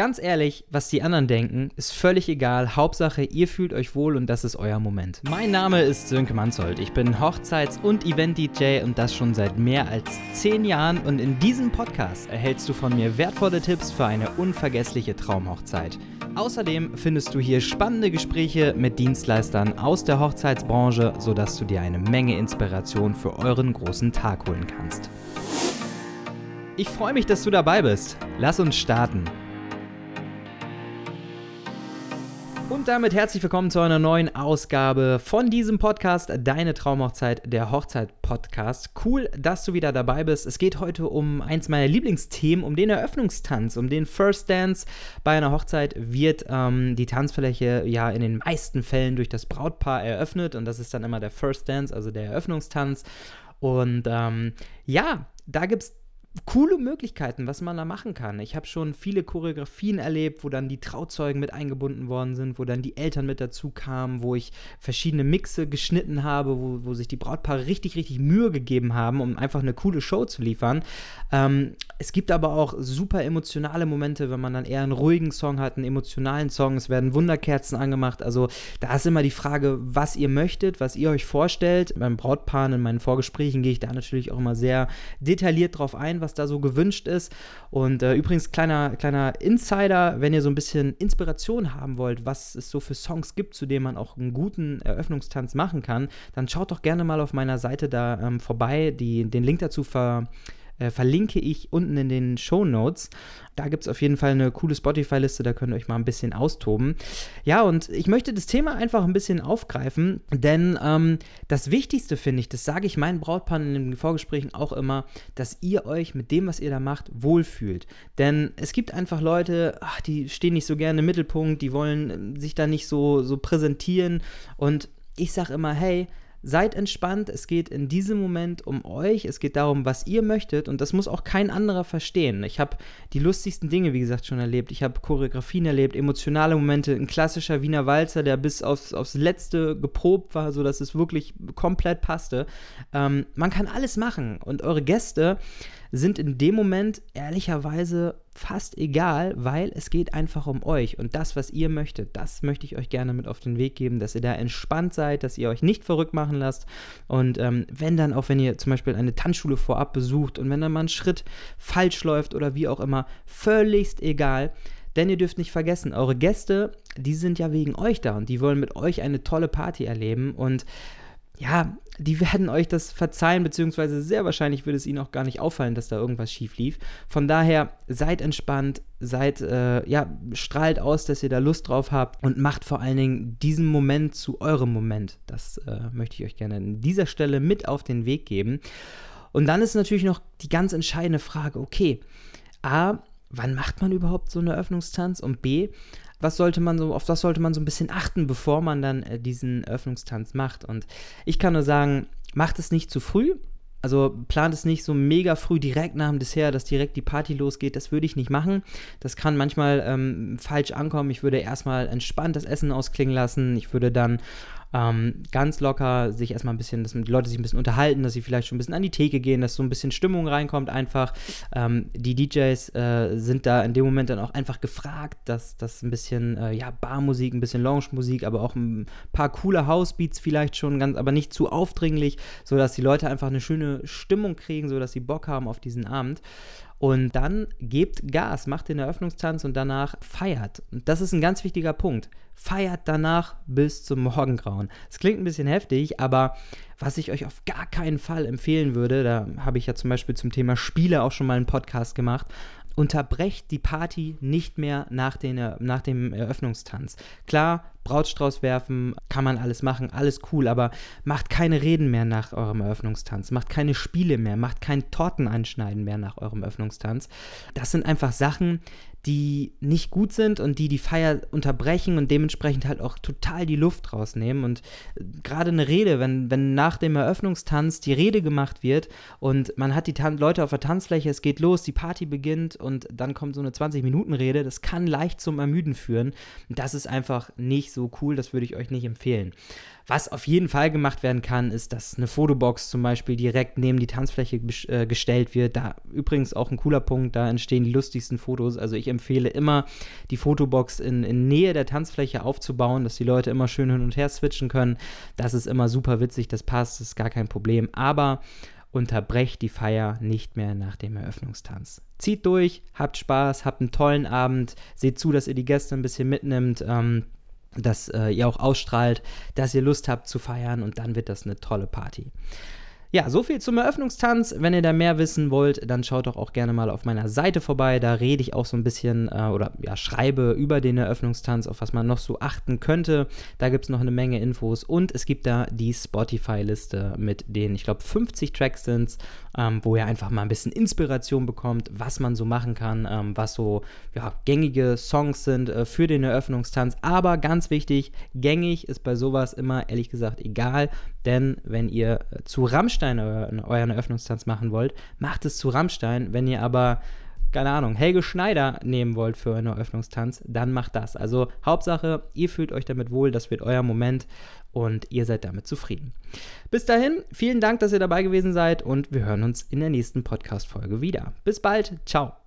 Ganz ehrlich, was die anderen denken, ist völlig egal. Hauptsache, ihr fühlt euch wohl und das ist euer Moment. Mein Name ist Sönke Manzold. Ich bin Hochzeits- und Event-DJ und das schon seit mehr als zehn Jahren. Und in diesem Podcast erhältst du von mir wertvolle Tipps für eine unvergessliche Traumhochzeit. Außerdem findest du hier spannende Gespräche mit Dienstleistern aus der Hochzeitsbranche, sodass du dir eine Menge Inspiration für euren großen Tag holen kannst. Ich freue mich, dass du dabei bist. Lass uns starten. Und damit herzlich willkommen zu einer neuen Ausgabe von diesem Podcast, Deine Traumhochzeit, der Hochzeit-Podcast. Cool, dass du wieder dabei bist. Es geht heute um eins meiner Lieblingsthemen, um den Eröffnungstanz, um den First Dance. Bei einer Hochzeit wird ähm, die Tanzfläche ja in den meisten Fällen durch das Brautpaar eröffnet und das ist dann immer der First Dance, also der Eröffnungstanz. Und ähm, ja, da gibt es coole Möglichkeiten, was man da machen kann. Ich habe schon viele Choreografien erlebt, wo dann die Trauzeugen mit eingebunden worden sind, wo dann die Eltern mit dazu kamen, wo ich verschiedene Mixe geschnitten habe, wo, wo sich die Brautpaare richtig, richtig Mühe gegeben haben, um einfach eine coole Show zu liefern. Ähm, es gibt aber auch super emotionale Momente, wenn man dann eher einen ruhigen Song hat, einen emotionalen Song. Es werden Wunderkerzen angemacht. Also da ist immer die Frage, was ihr möchtet, was ihr euch vorstellt. Beim Brautpaar in meinen Vorgesprächen gehe ich da natürlich auch immer sehr detailliert drauf ein was da so gewünscht ist. Und äh, übrigens, kleiner, kleiner Insider, wenn ihr so ein bisschen Inspiration haben wollt, was es so für Songs gibt, zu denen man auch einen guten Eröffnungstanz machen kann, dann schaut doch gerne mal auf meiner Seite da ähm, vorbei. Die, den Link dazu ver äh, verlinke ich unten in den Show Notes. Da gibt es auf jeden Fall eine coole Spotify-Liste, da könnt ihr euch mal ein bisschen austoben. Ja, und ich möchte das Thema einfach ein bisschen aufgreifen, denn ähm, das Wichtigste finde ich, das sage ich meinen Brautpaaren in den Vorgesprächen auch immer, dass ihr euch mit dem, was ihr da macht, wohlfühlt. Denn es gibt einfach Leute, ach, die stehen nicht so gerne im Mittelpunkt, die wollen sich da nicht so, so präsentieren und ich sage immer, hey, Seid entspannt, es geht in diesem Moment um euch, es geht darum, was ihr möchtet und das muss auch kein anderer verstehen. Ich habe die lustigsten Dinge, wie gesagt, schon erlebt. Ich habe Choreografien erlebt, emotionale Momente, ein klassischer Wiener Walzer, der bis aufs, aufs Letzte geprobt war, sodass es wirklich komplett passte. Ähm, man kann alles machen und eure Gäste sind in dem Moment ehrlicherweise fast egal, weil es geht einfach um euch und das, was ihr möchtet, das möchte ich euch gerne mit auf den Weg geben, dass ihr da entspannt seid, dass ihr euch nicht verrückt machen lasst und ähm, wenn dann auch, wenn ihr zum Beispiel eine Tanzschule vorab besucht und wenn dann mal ein Schritt falsch läuft oder wie auch immer, völligst egal. Denn ihr dürft nicht vergessen, eure Gäste, die sind ja wegen euch da und die wollen mit euch eine tolle Party erleben und ja, die werden euch das verzeihen, beziehungsweise sehr wahrscheinlich würde es ihnen auch gar nicht auffallen, dass da irgendwas schief lief. Von daher seid entspannt, seid, äh, ja, strahlt aus, dass ihr da Lust drauf habt und macht vor allen Dingen diesen Moment zu eurem Moment. Das äh, möchte ich euch gerne an dieser Stelle mit auf den Weg geben. Und dann ist natürlich noch die ganz entscheidende Frage, okay, A, wann macht man überhaupt so eine Öffnungstanz? Und B, was sollte man so, auf was sollte man so ein bisschen achten, bevor man dann äh, diesen Öffnungstanz macht. Und ich kann nur sagen, macht es nicht zu früh. Also plant es nicht so mega früh direkt nach dem Dessert, dass direkt die Party losgeht. Das würde ich nicht machen. Das kann manchmal ähm, falsch ankommen. Ich würde erstmal entspannt das Essen ausklingen lassen. Ich würde dann ähm, ganz locker sich erstmal ein bisschen, dass die Leute sich ein bisschen unterhalten, dass sie vielleicht schon ein bisschen an die Theke gehen, dass so ein bisschen Stimmung reinkommt einfach. Ähm, die DJs äh, sind da in dem Moment dann auch einfach gefragt, dass das ein bisschen, äh, ja, Barmusik, ein bisschen Lounge-Musik, aber auch ein paar coole Housebeats vielleicht schon, ganz, aber nicht zu aufdringlich, sodass die Leute einfach eine schöne Stimmung kriegen, sodass sie Bock haben auf diesen Abend. Und dann gebt Gas, macht den Eröffnungstanz und danach feiert. Das ist ein ganz wichtiger Punkt. Feiert danach bis zum Morgengrauen. Es klingt ein bisschen heftig, aber was ich euch auf gar keinen Fall empfehlen würde, da habe ich ja zum Beispiel zum Thema Spiele auch schon mal einen Podcast gemacht unterbrecht die Party nicht mehr nach, den, nach dem Eröffnungstanz. Klar, Brautstrauß werfen, kann man alles machen, alles cool, aber macht keine Reden mehr nach eurem Eröffnungstanz, macht keine Spiele mehr, macht kein Tortenanschneiden mehr nach eurem Eröffnungstanz. Das sind einfach Sachen, die nicht gut sind und die die Feier unterbrechen und dementsprechend halt auch total die Luft rausnehmen. Und äh, gerade eine Rede, wenn, wenn nach dem Eröffnungstanz die Rede gemacht wird und man hat die Tan Leute auf der Tanzfläche, es geht los, die Party beginnt und dann kommt so eine 20-Minuten-Rede, das kann leicht zum Ermüden führen. Das ist einfach nicht so cool, das würde ich euch nicht empfehlen. Was auf jeden Fall gemacht werden kann, ist, dass eine Fotobox zum Beispiel direkt neben die Tanzfläche äh, gestellt wird. Da übrigens auch ein cooler Punkt, da entstehen die lustigsten Fotos. Also ich empfehle, immer die Fotobox in, in Nähe der Tanzfläche aufzubauen, dass die Leute immer schön hin und her switchen können. Das ist immer super witzig, das passt, das ist gar kein Problem. Aber unterbrecht die Feier nicht mehr nach dem Eröffnungstanz. Zieht durch, habt Spaß, habt einen tollen Abend, seht zu, dass ihr die Gäste ein bisschen mitnimmt. Ähm, dass äh, ihr auch ausstrahlt, dass ihr Lust habt zu feiern und dann wird das eine tolle Party. Ja, so viel zum Eröffnungstanz. Wenn ihr da mehr wissen wollt, dann schaut doch auch gerne mal auf meiner Seite vorbei. Da rede ich auch so ein bisschen äh, oder ja, schreibe über den Eröffnungstanz, auf was man noch so achten könnte. Da gibt es noch eine Menge Infos und es gibt da die Spotify-Liste mit den, ich glaube, 50 Tracks sind ähm, wo ihr einfach mal ein bisschen Inspiration bekommt, was man so machen kann, ähm, was so ja, gängige Songs sind äh, für den Eröffnungstanz. Aber ganz wichtig, gängig ist bei sowas immer ehrlich gesagt egal, denn wenn ihr äh, zu Rammstein euren, euren Eröffnungstanz machen wollt, macht es zu Rammstein. Wenn ihr aber keine Ahnung, Helge Schneider nehmen wollt für einen Eröffnungstanz, dann macht das. Also Hauptsache, ihr fühlt euch damit wohl, das wird euer Moment und ihr seid damit zufrieden. Bis dahin, vielen Dank, dass ihr dabei gewesen seid und wir hören uns in der nächsten Podcast-Folge wieder. Bis bald, ciao.